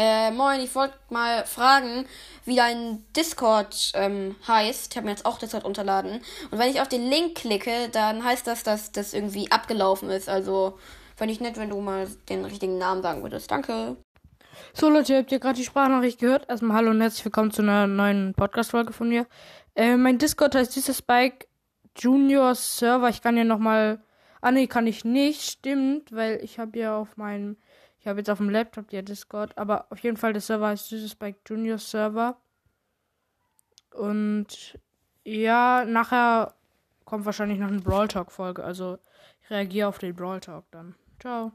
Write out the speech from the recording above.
Äh, moin, ich wollte mal fragen, wie dein Discord ähm, heißt. Ich habe mir jetzt auch Discord unterladen. Und wenn ich auf den Link klicke, dann heißt das, dass das irgendwie abgelaufen ist. Also, fände ich nett, wenn du mal den richtigen Namen sagen würdest. Danke. So Leute, ihr habt ja gerade die Sprachnachricht gehört. Erstmal hallo und herzlich willkommen zu einer neuen Podcast-Folge von mir. Äh, mein Discord heißt dieser Spike Junior Server. Ich kann ja nochmal. Ah nee, kann ich nicht. Stimmt, weil ich habe ja auf meinem ich habe jetzt auf dem Laptop ja Discord, aber auf jeden Fall der Server heißt Süßes Spike Junior Server. Und ja, nachher kommt wahrscheinlich noch eine Brawl Talk Folge. Also ich reagiere auf den Brawl Talk dann. Ciao.